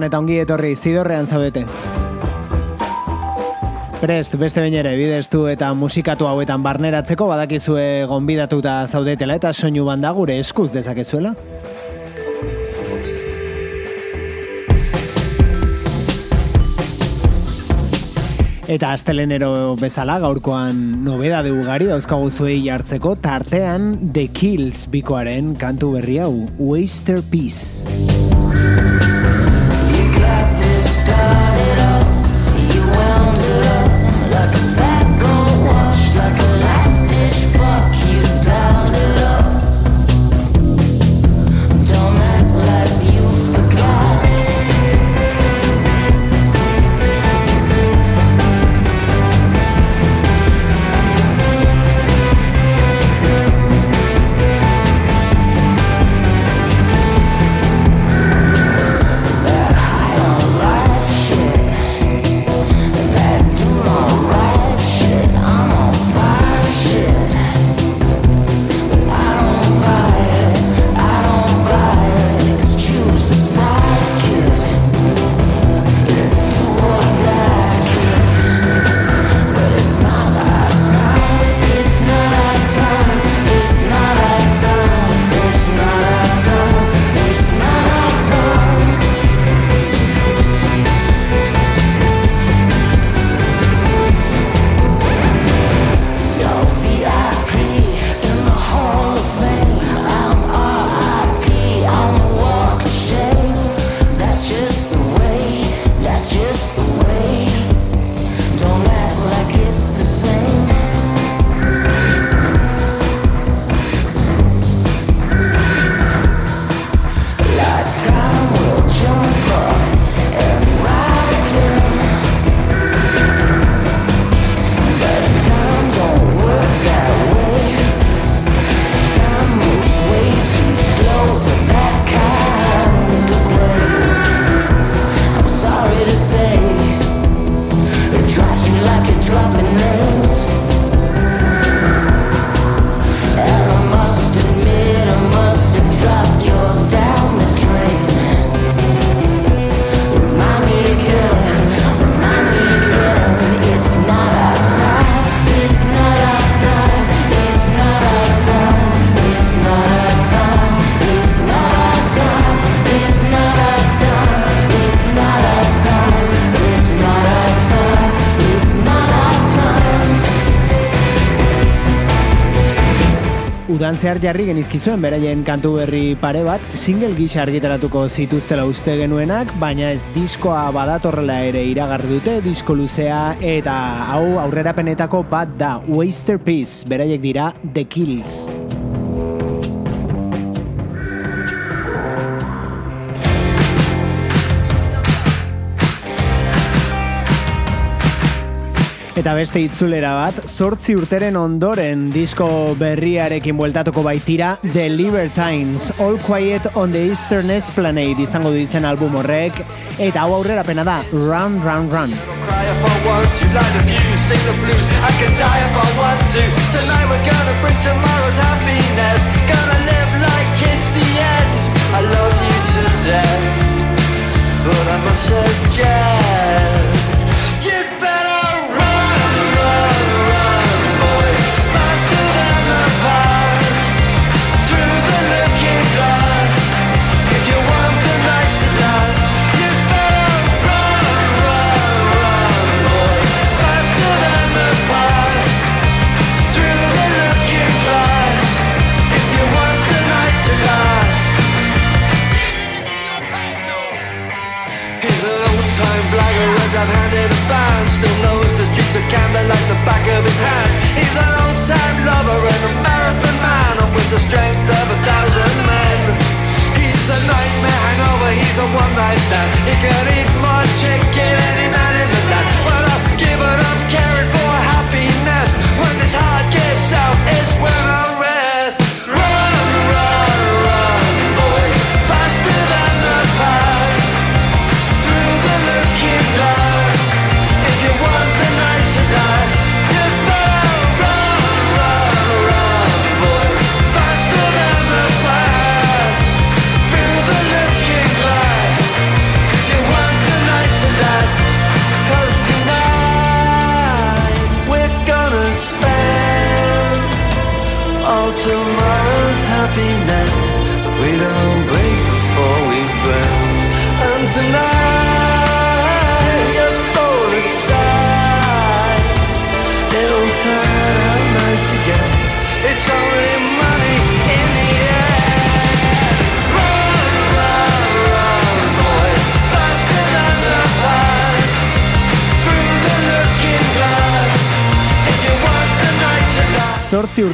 Gabon eta ongi etorri zidorrean zaudete. Prest, beste bain ere, bideztu eta musikatu hauetan barneratzeko badakizue gonbidatuta zaudetela eta soinu banda gure eskuz dezakezuela. Eta astelenero bezala gaurkoan nobeda de ugari dauzkagu zuei jartzeko tartean The Kills bikoaren kantu berri hau Waster Peace. Zehar jarri genizkizuen beraien kantu berri pare bat, single gisa argitaratuko zituztela uste genuenak, baina ez diskoa badatorrela ere iragarri dute disko luzea eta hau aurrerapenetako bat da Waster Peace, beraiek dira The Kills. Eta beste itzulera bat, sortzi urteren ondoren disko berriarekin bueltatuko baitira The Libertines, All Quiet on the Eastern Esplanade izango dizen album horrek, eta hau aurrera pena da, Run, Run, Run. I love you to death, but I must suggest still knows the streets of Camden like the back of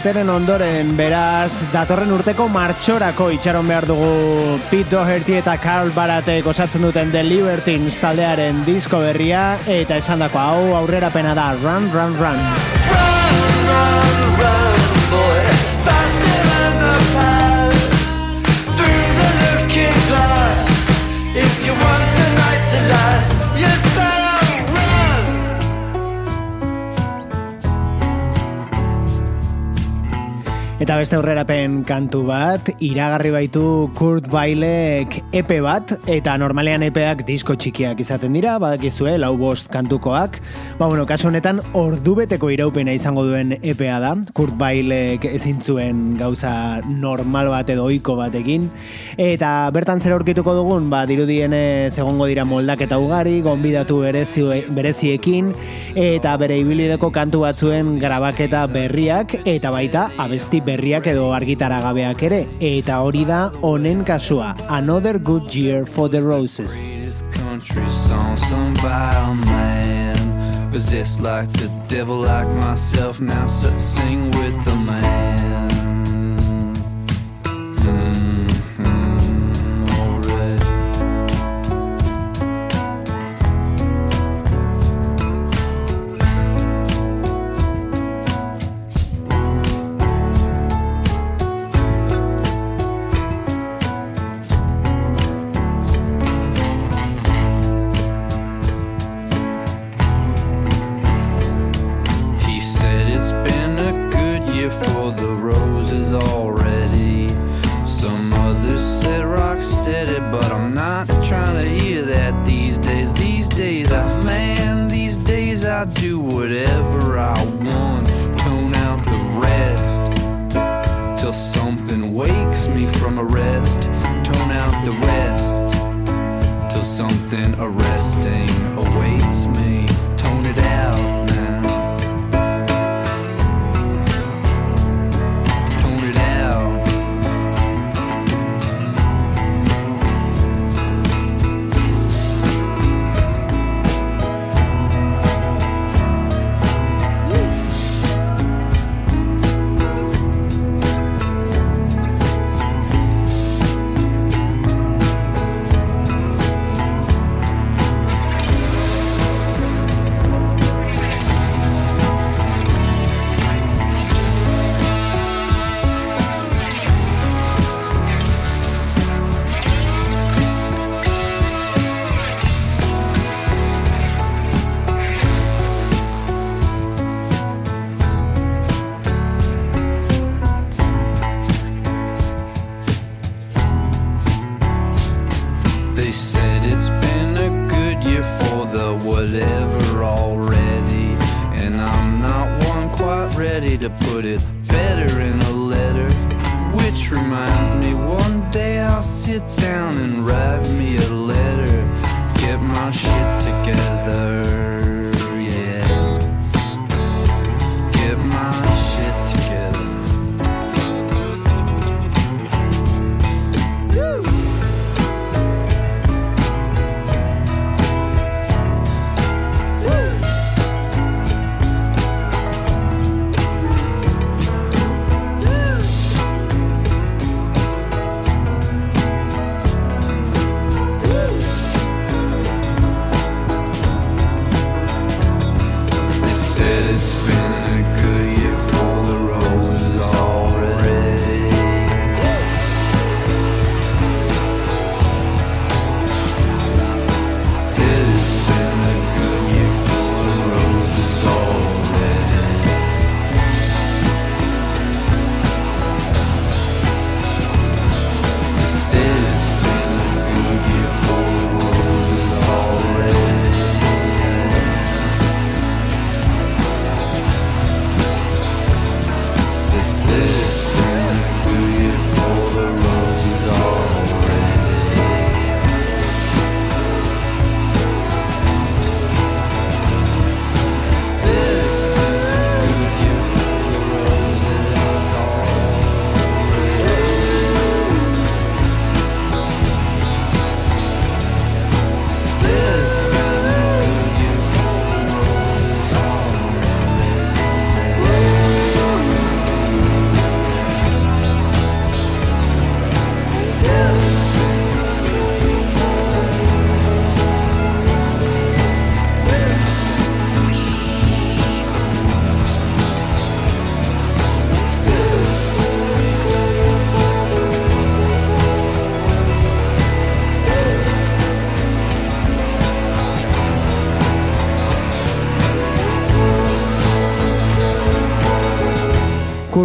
urteren ondoren, beraz, datorren urteko martxorako itxaron behar dugu Pete Doherty eta Carl Baratek osatzen duten The Libertines taldearen disko berria, eta esan dako hau aurrera pena da Run, Run, Run. Run, run, run, boy. If you want Eta beste aurrerapen kantu bat, iragarri baitu Kurt Bailek epe bat, eta normalean epeak disko txikiak izaten dira, badakizue, lau bost kantukoak. Ba, bueno, kasu honetan, ordubeteko iraupena izango duen epea da. Kurt Bailek ezin zuen gauza normal bat edo ohiko batekin. Eta bertan zer aurkituko dugun, ba, dirudien egongo dira moldaketa ugari, gonbidatu berezi, bereziekin, eta bere ibilideko kantu batzuen grabaketa berriak, eta baita abesti berriak edo argitaragabeak ere. Eta hori da honen kasua, Another Good Year for the Roses. Possessed like the devil like myself Now sing with the man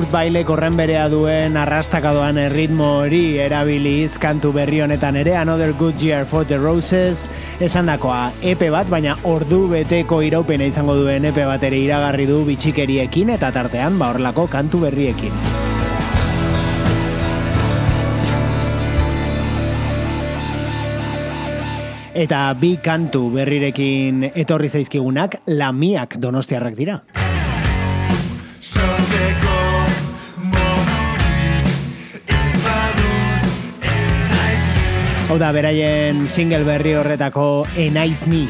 Kurt Bailek horren berea duen arrastakadoan erritmo hori erabiliz kantu berri honetan ere Another Good Year for the Roses esan dakoa epe bat, baina ordu beteko iraupena izango duen epe bat ere iragarri du bitxikeriekin eta tartean ba horrelako kantu berriekin. Eta bi kantu berrirekin etorri zaizkigunak lamiak donostiarrak dira. Hau da, beraien single berri horretako enaiz ni.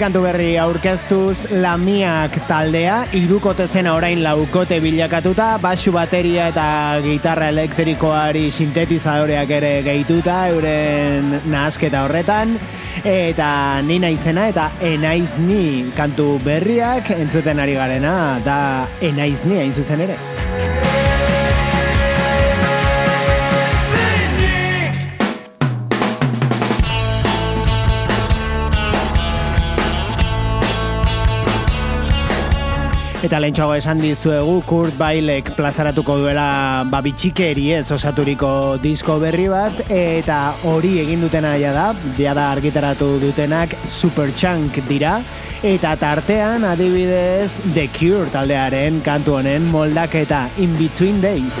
Kantu berri aurkeztuz lamiak taldea, irukote zena orain laukote bilakatuta, basu bateria eta gitarra elektrikoari sintetizadoreak ere gehituta, euren nahasketa horretan, eta ni naizena eta enaiz ni kantu berriak entzuten ari garena, da enaiz ni hain zuzen ere. Eta lehentxoago esan dizuegu Kurt Bailek plazaratuko duela babitxikeri ez osaturiko disko berri bat eta hori egin dutena ja da, ja da argitaratu dutenak Superchunk dira eta tartean adibidez The Cure taldearen kantu honen moldaketa In Between Days.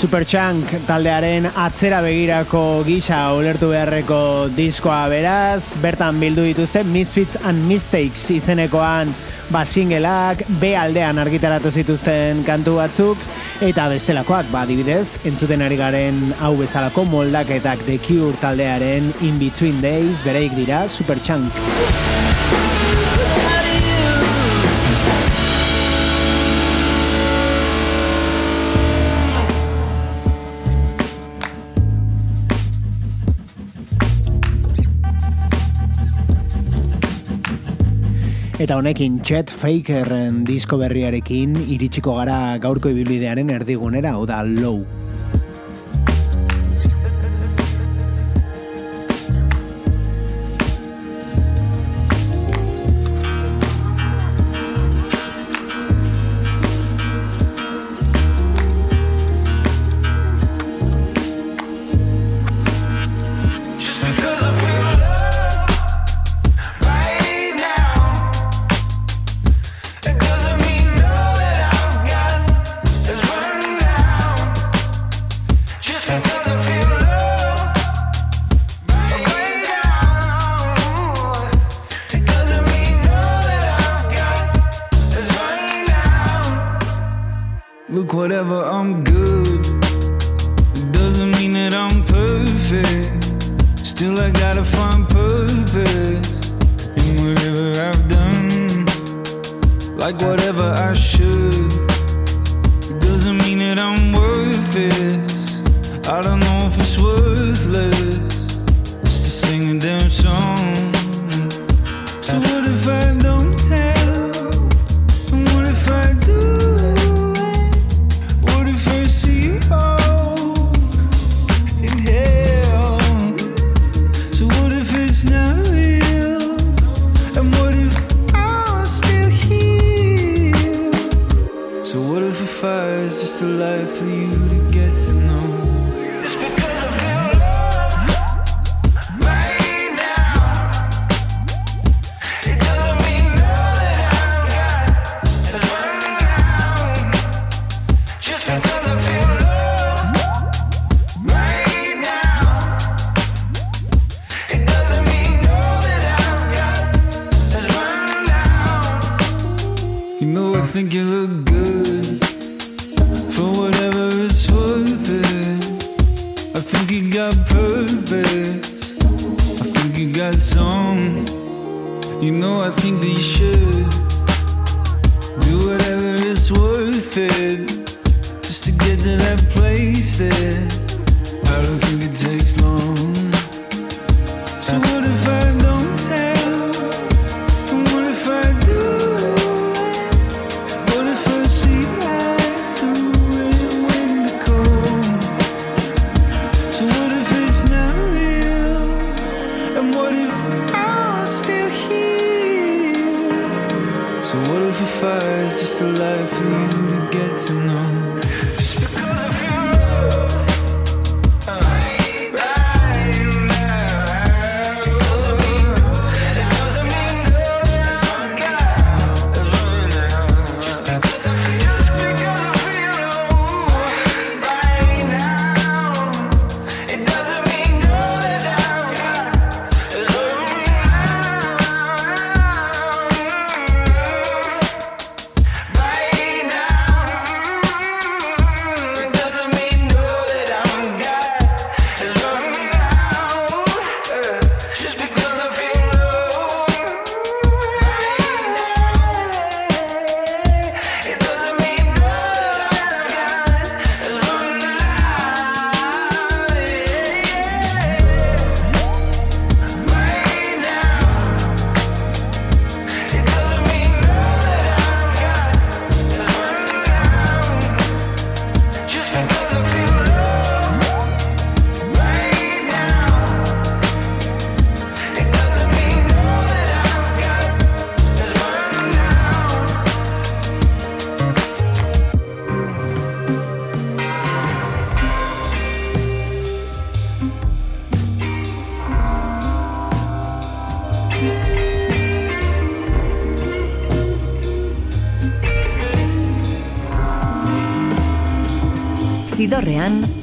Superchunk taldearen atzera begirako gisa ulertu beharreko diskoa beraz, bertan bildu dituzte Misfits and Mistakes izenekoan ba, basingelak, B aldean argitaratu zituzten kantu batzuk, eta bestelakoak, ba, adibidez, entzuten ari garen hau bezalako moldaketak The Cure taldearen In Between Days bereik dira Superchunk. Eta honekin Chet Fakerren disko berriarekin iritsiko gara gaurko ibilbidearen erdigunera, oda Low. Got to find purpose in whatever I've done, like whatever I should. to life for you to get to know.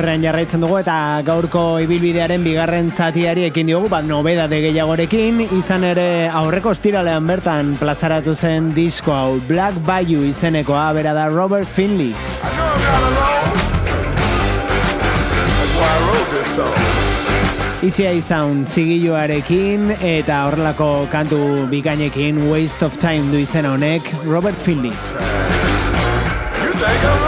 horren jarraitzen dugu eta gaurko ibilbidearen bigarren zatiari ekin diogu, bat nobedade gehiagorekin, izan ere aurreko estiralean bertan plazaratu zen disko hau Black Bayou izenekoa, bera da Robert Finley. Easy Sound zigilloarekin eta horrelako kantu bikainekin Waste of Time du izena honek Robert Finley. You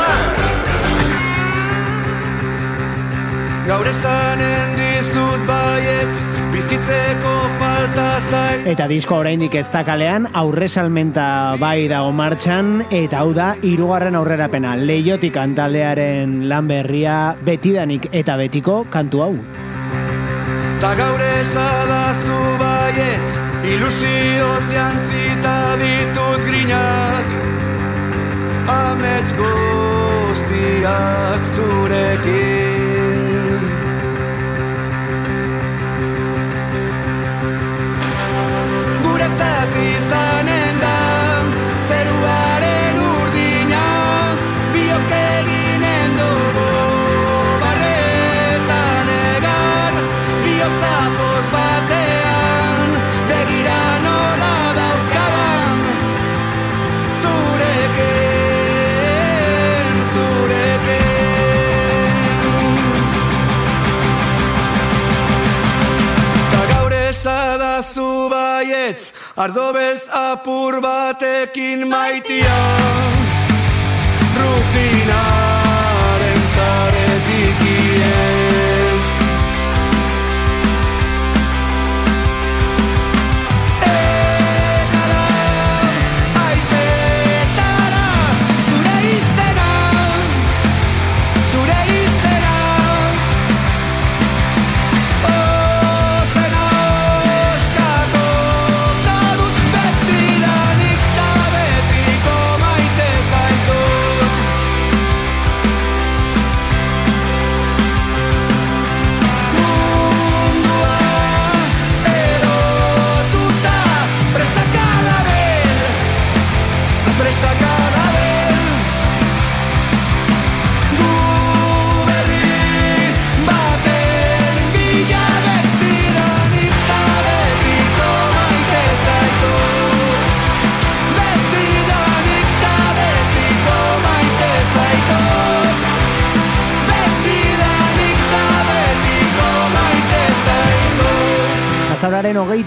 Gaur esanen dizut baietz bizitzeko falta zait. Eta disko oraindik ez dakalean aurresalmenta bai dago martxan eta hau da hirugarren aurrerapena. Leiotik antaldearen lan berria betidanik eta betiko kantu hau. Ta gaur esadazu baietz ilusioz jantzita ditut grinak. Amets guztiak zurekin. designing Ardo beltz apur batekin maitia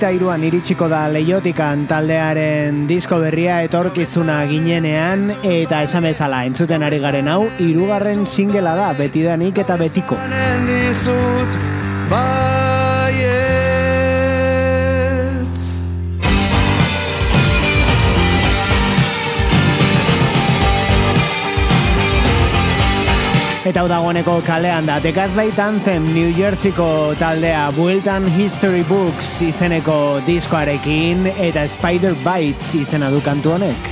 hogeita iruan iritsiko da leiotikan taldearen disko berria etorkizuna ginenean eta esan bezala entzuten ari garen hau hirugarren singela da betidanik eta betiko. Eta hau dagoeneko kalean da The Gaslight Anthem New Jerseyko taldea Bueltan History Books izeneko diskoarekin eta Spider Bites izena du kantu honek.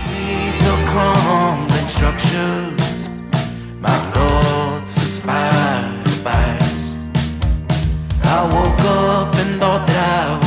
I woke up and thought that I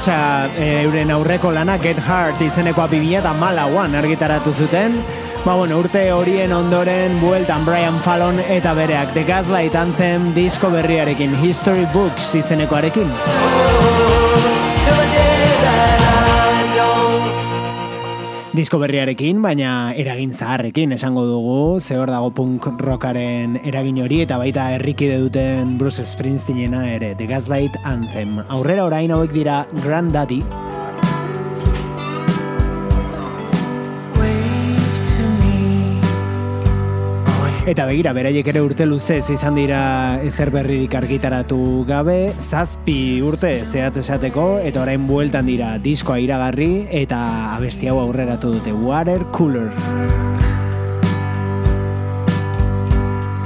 ondoren, pentsa e, euren aurreko lana Get Hard izenekoa 2008an argitaratu zuten, Ba, bueno, urte horien ondoren bueltan Brian Fallon eta bereak The Gaslight Anthem disko berriarekin History Books izenekoarekin. Disko berriarekin, baina eragin zaharrekin esango dugu, ze hor dago punk rockaren eragin hori eta baita herrikide duten Bruce Springsteenena ere, The Gaslight Anthem. Aurrera orain hauek dira Grand Daddy, Eta begira, beraiek ere urte luzez izan dira ezer berririk argitaratu gabe, zazpi urte zehatz esateko, eta orain bueltan dira diskoa iragarri, eta abesti hau aurreratu dute Water Cooler.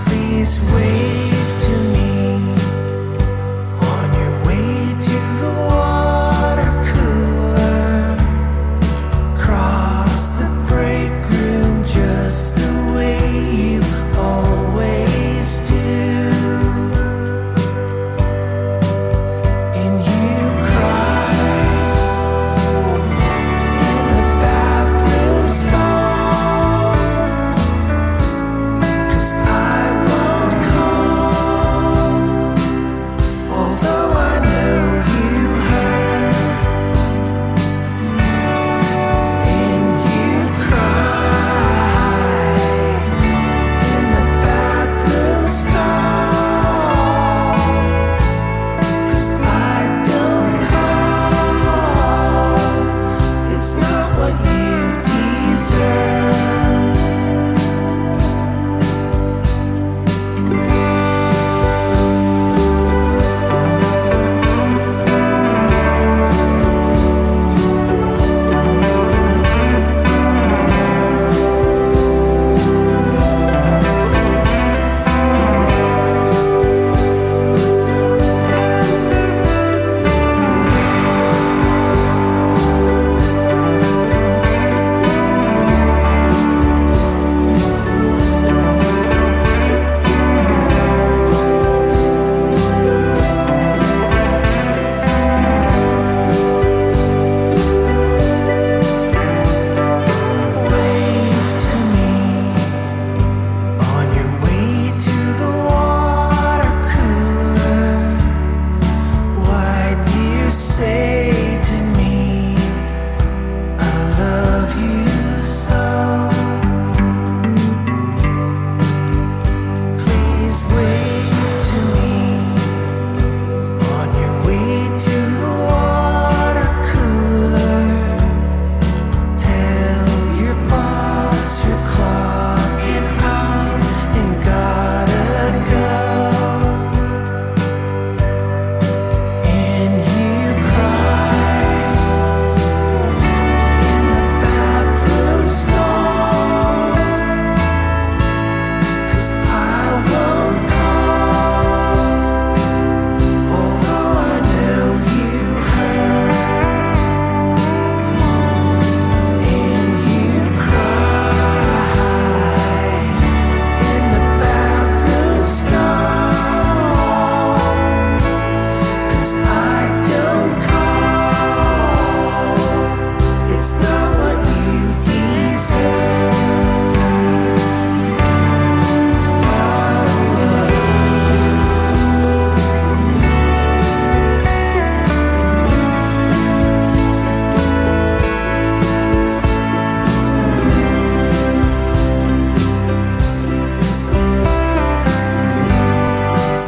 Please wave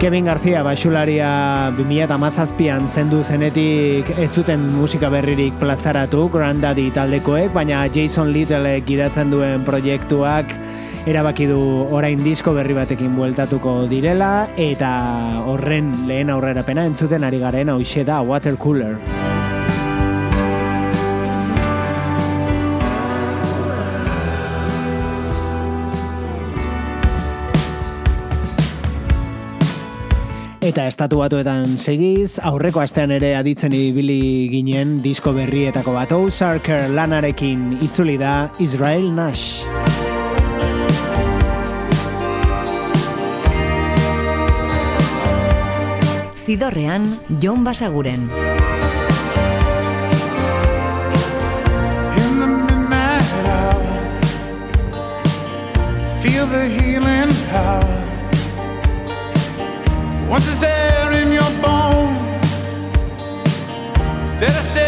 Kevin García basularia 2017an zendu zenetik ez zuten musika berririk plazaratu Grand Daddy taldekoek, baina Jason Little gidatzen duen proiektuak erabaki du orain disko berri batekin bueltatuko direla eta horren lehen aurrerapena entzuten ari garen hauxe da Water Cooler. Eta estatu batuetan segiz, aurreko astean ere aditzen ibili ginen disko berrietako bat Ozarker lanarekin itzuli da Israel Nash. Zidorrean, Jon Basaguren. In the midnight hour, feel the healing power Once it's there in your bones, instead of staying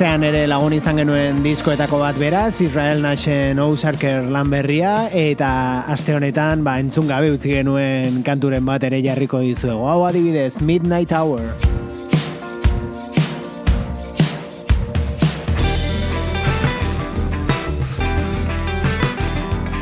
astean ere lagun izan genuen diskoetako bat beraz, Israel Nashen Ousarker lan berria, eta aste honetan ba, entzun gabe utzi genuen kanturen bat ere jarriko dizuegu. Hau adibidez, Midnight Hour.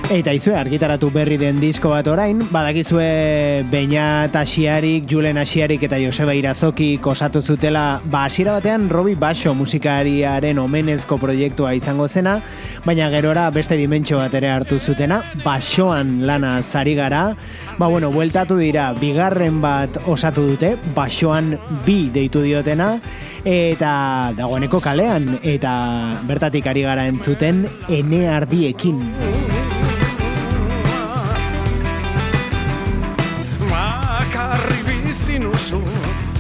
Eta izue argitaratu berri den disko bat orain, badakizue Beñat Asiarik, Julen Asiarik eta Joseba Irazoki kosatu zutela, ba hasiera batean Robi Baixo musikariaren omenezko proiektua izango zena, baina gerora beste dimentsio bat ere hartu zutena, Baixoan lana zari gara, ba bueno, bueltatu dira, bigarren bat osatu dute, Baixoan bi deitu diotena, eta dagoeneko kalean, eta bertatik ari gara entzuten, ene ardiekin.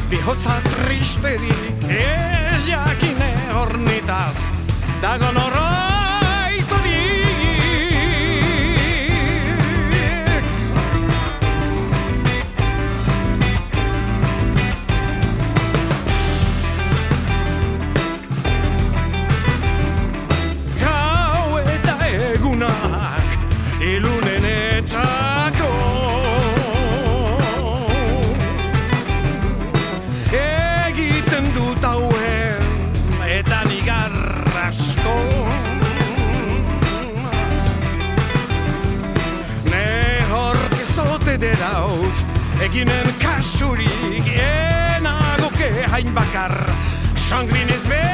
Bihotza tristerik Ez jakine hornitaz. Dago noraitu Eginen kasurik Enagoke hain bakar Sangrinez beteli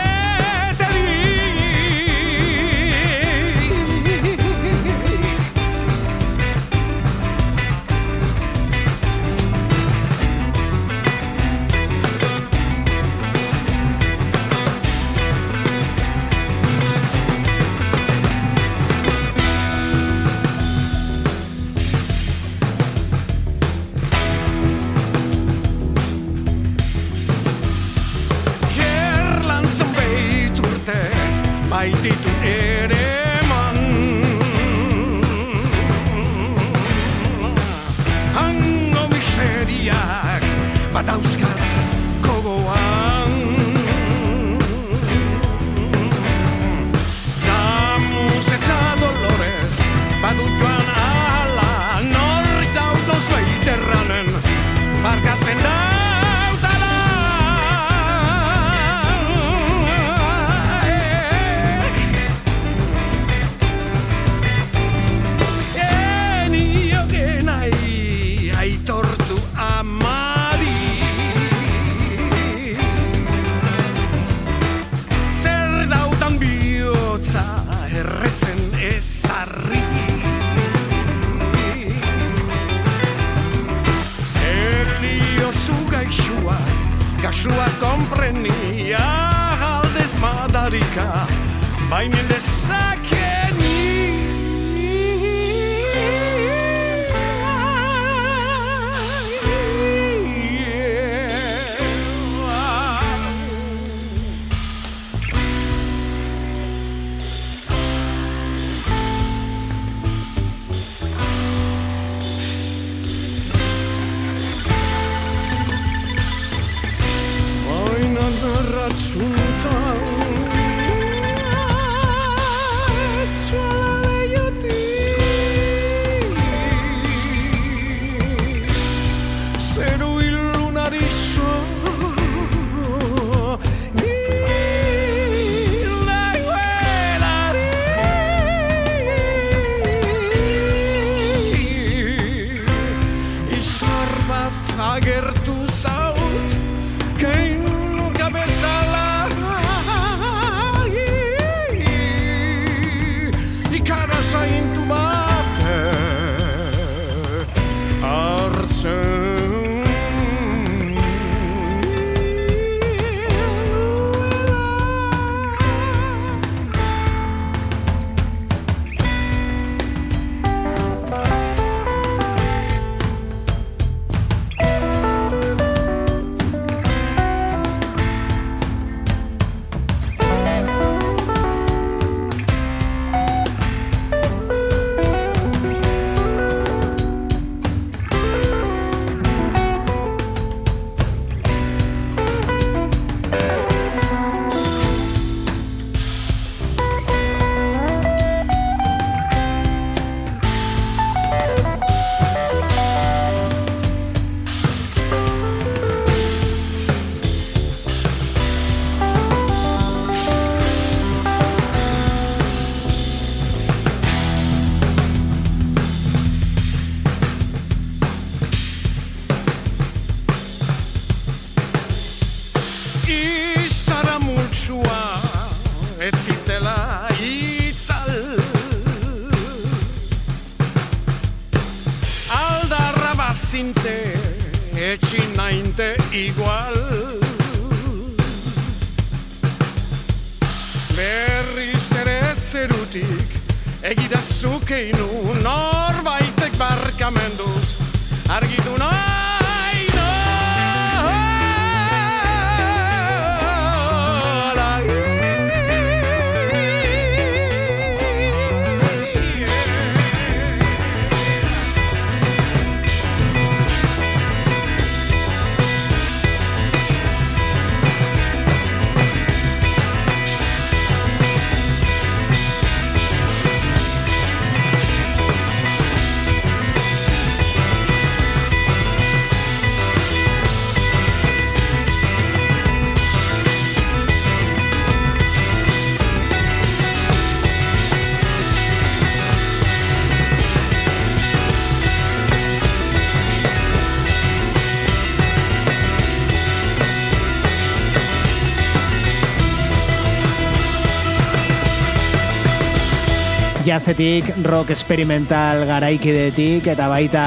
jazetik, rock experimental garaikidetik, eta baita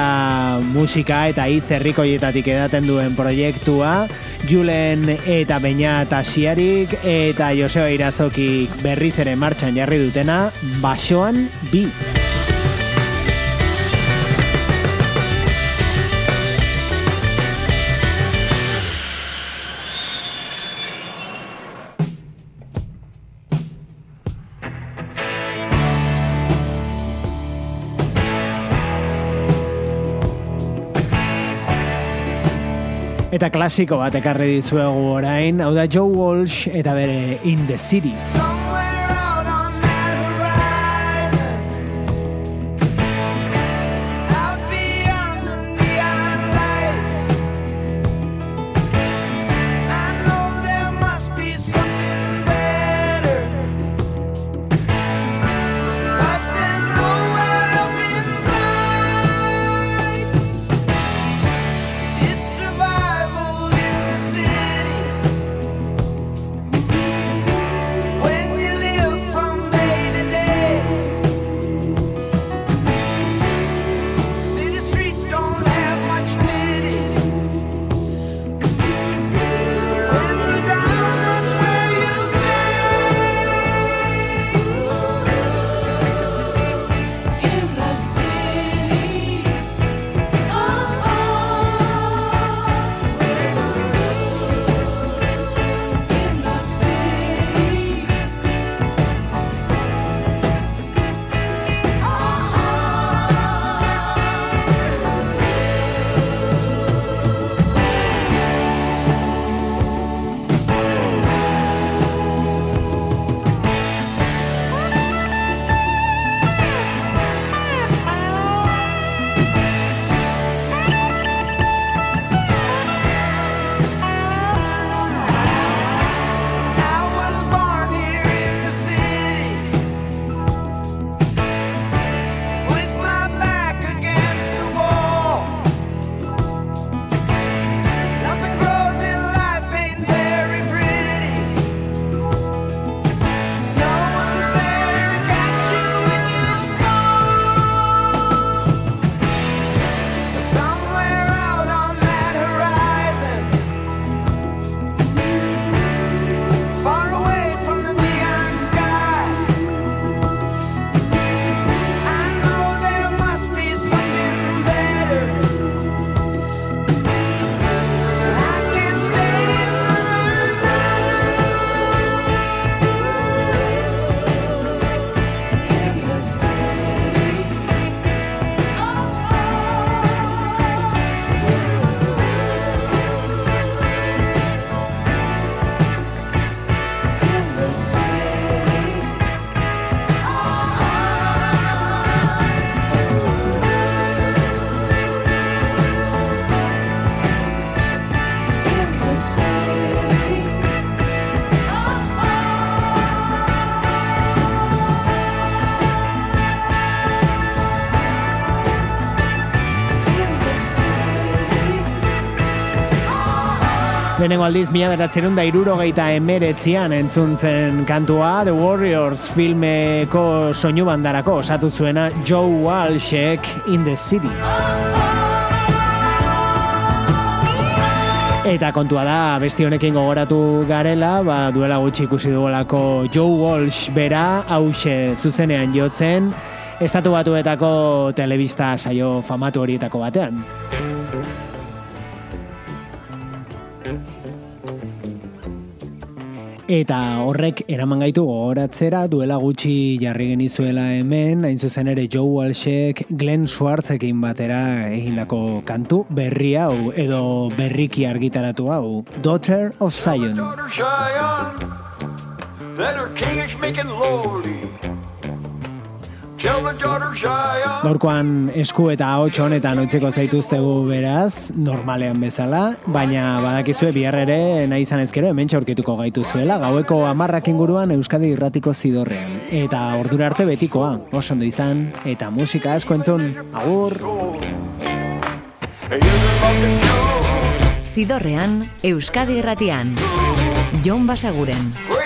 musika eta hitz herrikoietatik edaten duen proiektua, Julen eta Beña Tasiarik eta Joseba Irazokik berriz ere martxan jarri dutena, Basoan Bi. Eta klasiko bat ekarri dizuegu orain, hau da Joe Walsh eta bere In the City. Lehenengo aldiz, mila beratzerun da irurogeita emeretzian entzun zen kantua The Warriors filmeko soinu bandarako osatu zuena Joe Walshek In the City. Eta kontua da, besti honekin gogoratu garela, ba, duela gutxi ikusi dugolako Joe Walsh bera, hause zuzenean jotzen, estatu batuetako telebista saio famatu horietako batean. Eta horrek eraman gaitu gogoratzera duela gutxi jarri genizuela hemen, hain zuzen ere Joe Walshek Glenn Schwartzekin batera egindako kantu berri hau edo berriki argitaratu hau, Daughter of Zion. daughter Cheyenne Gaurkoan esku eta ahots honetan utziko zaituztegu beraz, normalean bezala, baina badakizue bihar ere nahi izan ezkero hemen aurkituko gaituzuela, gaueko amarrak inguruan Euskadi irratiko zidorrean. Eta ordura arte betikoa, oso ondo izan, eta musika asko entzun, agur! Zidorrean, Euskadi irratian. Jon Basaguren.